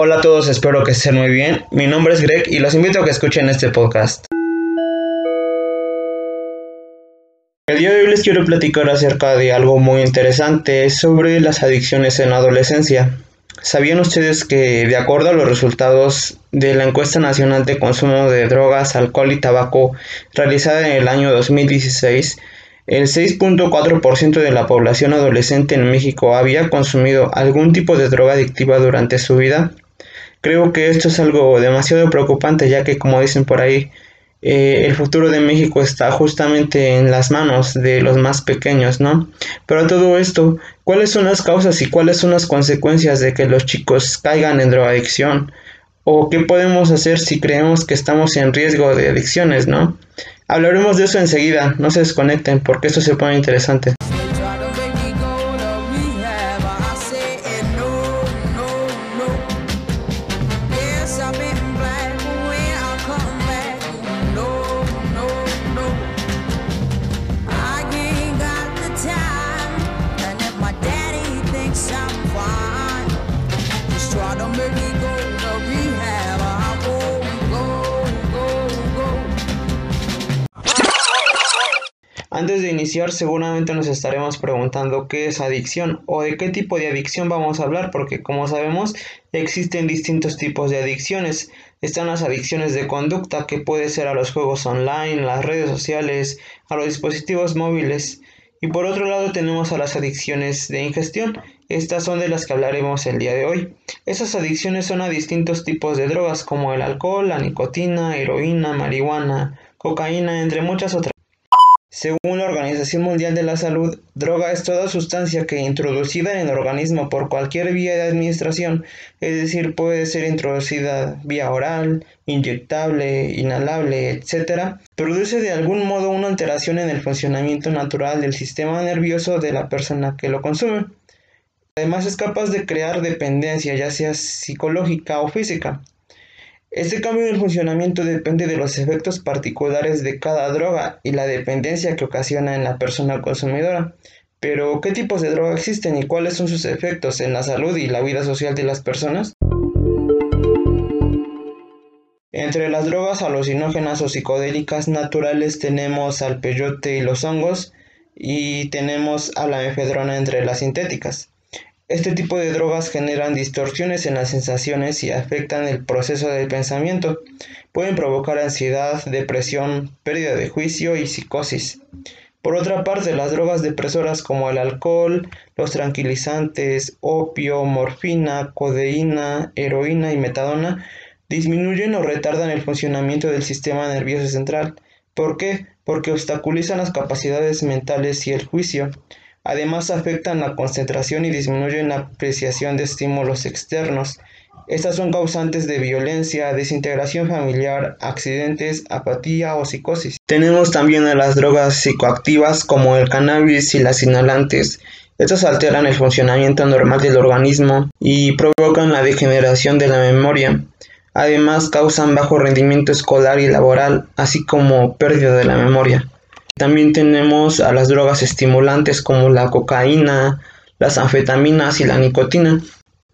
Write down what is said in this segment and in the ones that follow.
Hola a todos, espero que estén muy bien. Mi nombre es Greg y los invito a que escuchen este podcast. El día de hoy les quiero platicar acerca de algo muy interesante sobre las adicciones en adolescencia. ¿Sabían ustedes que de acuerdo a los resultados de la encuesta nacional de consumo de drogas, alcohol y tabaco realizada en el año 2016, el 6.4% de la población adolescente en México había consumido algún tipo de droga adictiva durante su vida? Creo que esto es algo demasiado preocupante ya que como dicen por ahí, eh, el futuro de México está justamente en las manos de los más pequeños, ¿no? Pero todo esto, ¿cuáles son las causas y cuáles son las consecuencias de que los chicos caigan en drogadicción? ¿O qué podemos hacer si creemos que estamos en riesgo de adicciones, ¿no? Hablaremos de eso enseguida, no se desconecten porque esto se pone interesante. Antes de iniciar seguramente nos estaremos preguntando qué es adicción o de qué tipo de adicción vamos a hablar porque como sabemos existen distintos tipos de adicciones. Están las adicciones de conducta que puede ser a los juegos online, las redes sociales, a los dispositivos móviles. Y por otro lado tenemos a las adicciones de ingestión. Estas son de las que hablaremos el día de hoy. Esas adicciones son a distintos tipos de drogas como el alcohol, la nicotina, heroína, marihuana, cocaína, entre muchas otras. Según la Organización Mundial de la Salud, droga es toda sustancia que introducida en el organismo por cualquier vía de administración, es decir, puede ser introducida vía oral, inyectable, inhalable, etc., produce de algún modo una alteración en el funcionamiento natural del sistema nervioso de la persona que lo consume. Además es capaz de crear dependencia, ya sea psicológica o física. Este cambio en el funcionamiento depende de los efectos particulares de cada droga y la dependencia que ocasiona en la persona consumidora. Pero, ¿qué tipos de droga existen y cuáles son sus efectos en la salud y la vida social de las personas? Entre las drogas alucinógenas o psicodélicas naturales tenemos al peyote y los hongos y tenemos a la efedrona entre las sintéticas. Este tipo de drogas generan distorsiones en las sensaciones y afectan el proceso del pensamiento. Pueden provocar ansiedad, depresión, pérdida de juicio y psicosis. Por otra parte, las drogas depresoras como el alcohol, los tranquilizantes, opio, morfina, codeína, heroína y metadona disminuyen o retardan el funcionamiento del sistema nervioso central. ¿Por qué? Porque obstaculizan las capacidades mentales y el juicio. Además afectan la concentración y disminuyen la apreciación de estímulos externos. Estas son causantes de violencia, desintegración familiar, accidentes, apatía o psicosis. Tenemos también a las drogas psicoactivas como el cannabis y las inhalantes. Estas alteran el funcionamiento normal del organismo y provocan la degeneración de la memoria. Además causan bajo rendimiento escolar y laboral, así como pérdida de la memoria. También tenemos a las drogas estimulantes como la cocaína, las anfetaminas y la nicotina.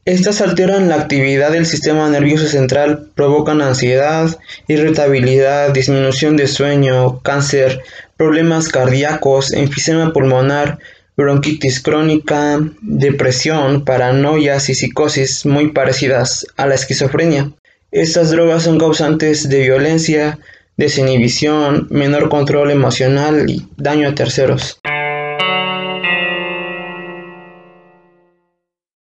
Estas alteran la actividad del sistema nervioso central, provocan ansiedad, irritabilidad, disminución de sueño, cáncer, problemas cardíacos, enfisema pulmonar, bronquitis crónica, depresión, paranoias y psicosis muy parecidas a la esquizofrenia. Estas drogas son causantes de violencia, desinhibición, menor control emocional y daño a terceros.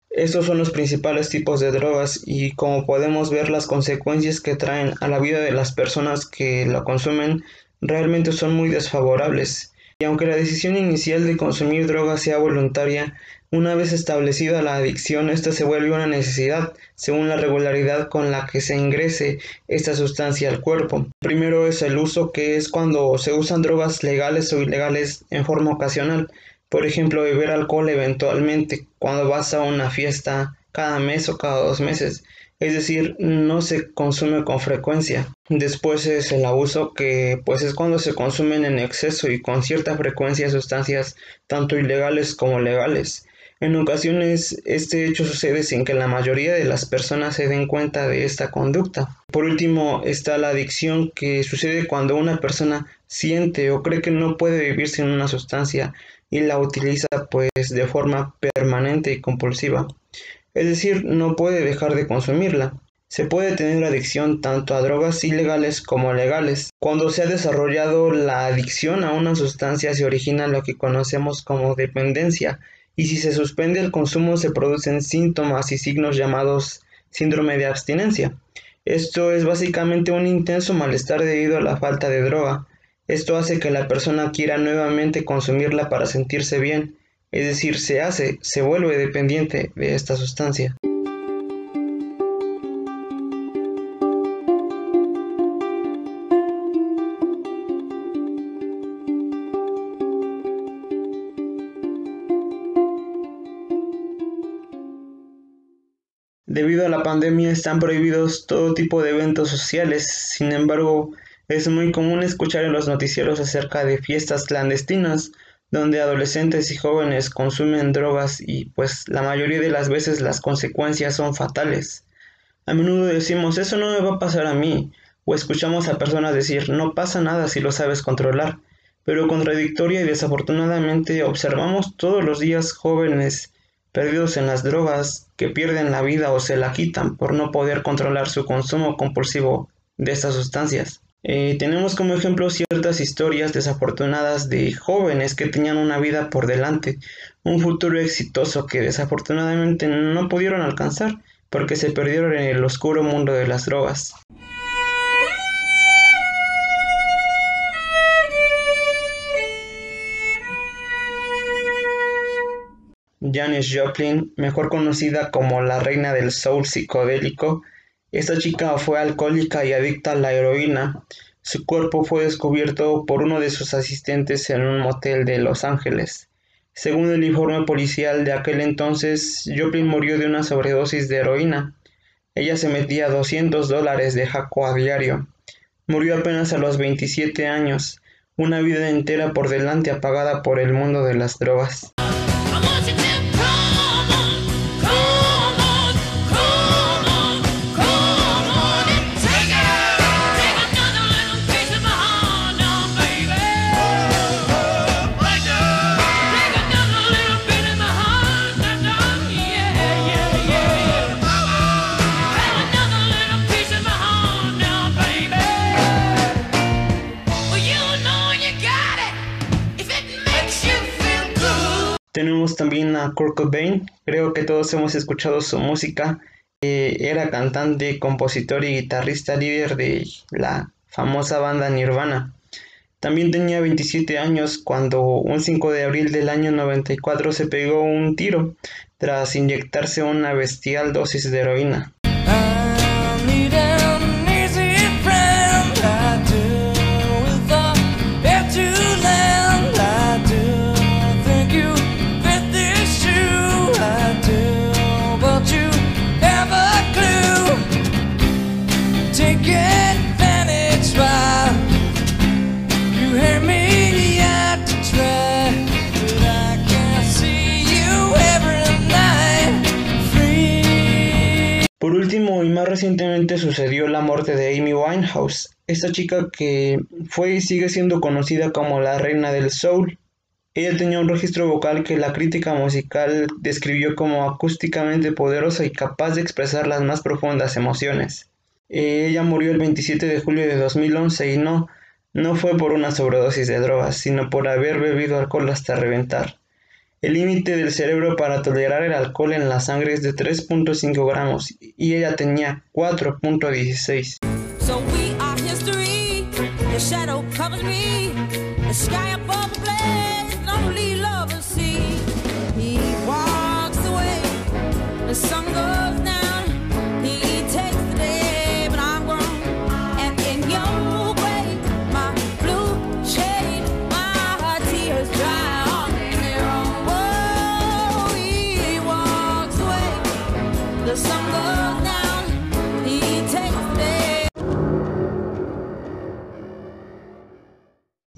Estos son los principales tipos de drogas y como podemos ver las consecuencias que traen a la vida de las personas que la consumen realmente son muy desfavorables. Y aunque la decisión inicial de consumir drogas sea voluntaria, una vez establecida la adicción, esta se vuelve una necesidad según la regularidad con la que se ingrese esta sustancia al cuerpo. Primero es el uso, que es cuando se usan drogas legales o ilegales en forma ocasional. Por ejemplo, beber alcohol eventualmente cuando vas a una fiesta cada mes o cada dos meses es decir, no se consume con frecuencia. Después es el abuso que pues es cuando se consumen en exceso y con cierta frecuencia sustancias tanto ilegales como legales. En ocasiones este hecho sucede sin que la mayoría de las personas se den cuenta de esta conducta. Por último está la adicción que sucede cuando una persona siente o cree que no puede vivir sin una sustancia y la utiliza pues de forma permanente y compulsiva. Es decir, no puede dejar de consumirla. Se puede tener adicción tanto a drogas ilegales como legales. Cuando se ha desarrollado la adicción a una sustancia se origina lo que conocemos como dependencia y si se suspende el consumo se producen síntomas y signos llamados síndrome de abstinencia. Esto es básicamente un intenso malestar debido a la falta de droga. Esto hace que la persona quiera nuevamente consumirla para sentirse bien, es decir, se hace, se vuelve dependiente de esta sustancia. Debido a la pandemia están prohibidos todo tipo de eventos sociales, sin embargo es muy común escuchar en los noticieros acerca de fiestas clandestinas donde adolescentes y jóvenes consumen drogas y pues la mayoría de las veces las consecuencias son fatales. A menudo decimos eso no me va a pasar a mí o escuchamos a personas decir no pasa nada si lo sabes controlar, pero contradictoria y desafortunadamente observamos todos los días jóvenes perdidos en las drogas, que pierden la vida o se la quitan por no poder controlar su consumo compulsivo de estas sustancias. Eh, tenemos como ejemplo ciertas historias desafortunadas de jóvenes que tenían una vida por delante, un futuro exitoso que desafortunadamente no pudieron alcanzar porque se perdieron en el oscuro mundo de las drogas. Janis Joplin, mejor conocida como la reina del soul psicodélico, esta chica fue alcohólica y adicta a la heroína. Su cuerpo fue descubierto por uno de sus asistentes en un motel de Los Ángeles. Según el informe policial de aquel entonces, Joplin murió de una sobredosis de heroína. Ella se metía 200 dólares de jaco a diario. Murió apenas a los 27 años, una vida entera por delante apagada por el mundo de las drogas. Tenemos también a Kurt Cobain, creo que todos hemos escuchado su música. Eh, era cantante, compositor y guitarrista líder de la famosa banda Nirvana. También tenía 27 años cuando un 5 de abril del año 94 se pegó un tiro tras inyectarse una bestial dosis de heroína. Recientemente sucedió la muerte de Amy Winehouse, esta chica que fue y sigue siendo conocida como la reina del soul. Ella tenía un registro vocal que la crítica musical describió como acústicamente poderosa y capaz de expresar las más profundas emociones. Ella murió el 27 de julio de 2011 y no, no fue por una sobredosis de drogas, sino por haber bebido alcohol hasta reventar. El límite del cerebro para tolerar el alcohol en la sangre es de 3.5 gramos y ella tenía 4.16.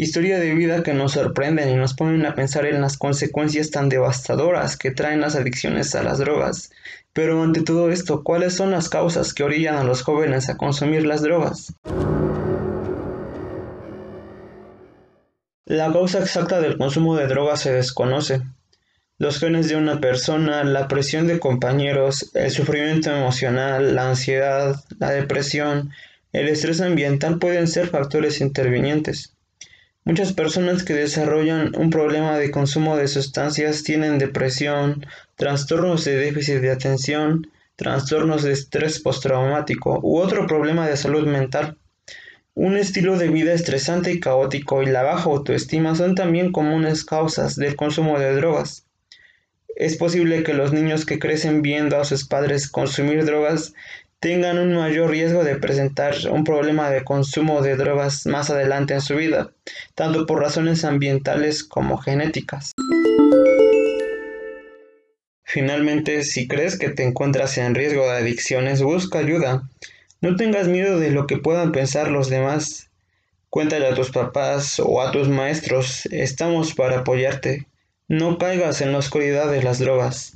Historia de vida que nos sorprenden y nos ponen a pensar en las consecuencias tan devastadoras que traen las adicciones a las drogas. Pero ante todo esto, ¿cuáles son las causas que orillan a los jóvenes a consumir las drogas? La causa exacta del consumo de drogas se desconoce. Los genes de una persona, la presión de compañeros, el sufrimiento emocional, la ansiedad, la depresión, el estrés ambiental pueden ser factores intervinientes. Muchas personas que desarrollan un problema de consumo de sustancias tienen depresión, trastornos de déficit de atención, trastornos de estrés postraumático u otro problema de salud mental. Un estilo de vida estresante y caótico y la baja autoestima son también comunes causas del consumo de drogas. Es posible que los niños que crecen viendo a sus padres consumir drogas tengan un mayor riesgo de presentar un problema de consumo de drogas más adelante en su vida, tanto por razones ambientales como genéticas. Finalmente, si crees que te encuentras en riesgo de adicciones, busca ayuda. No tengas miedo de lo que puedan pensar los demás. Cuéntale a tus papás o a tus maestros, estamos para apoyarte. No caigas en la oscuridad de las drogas.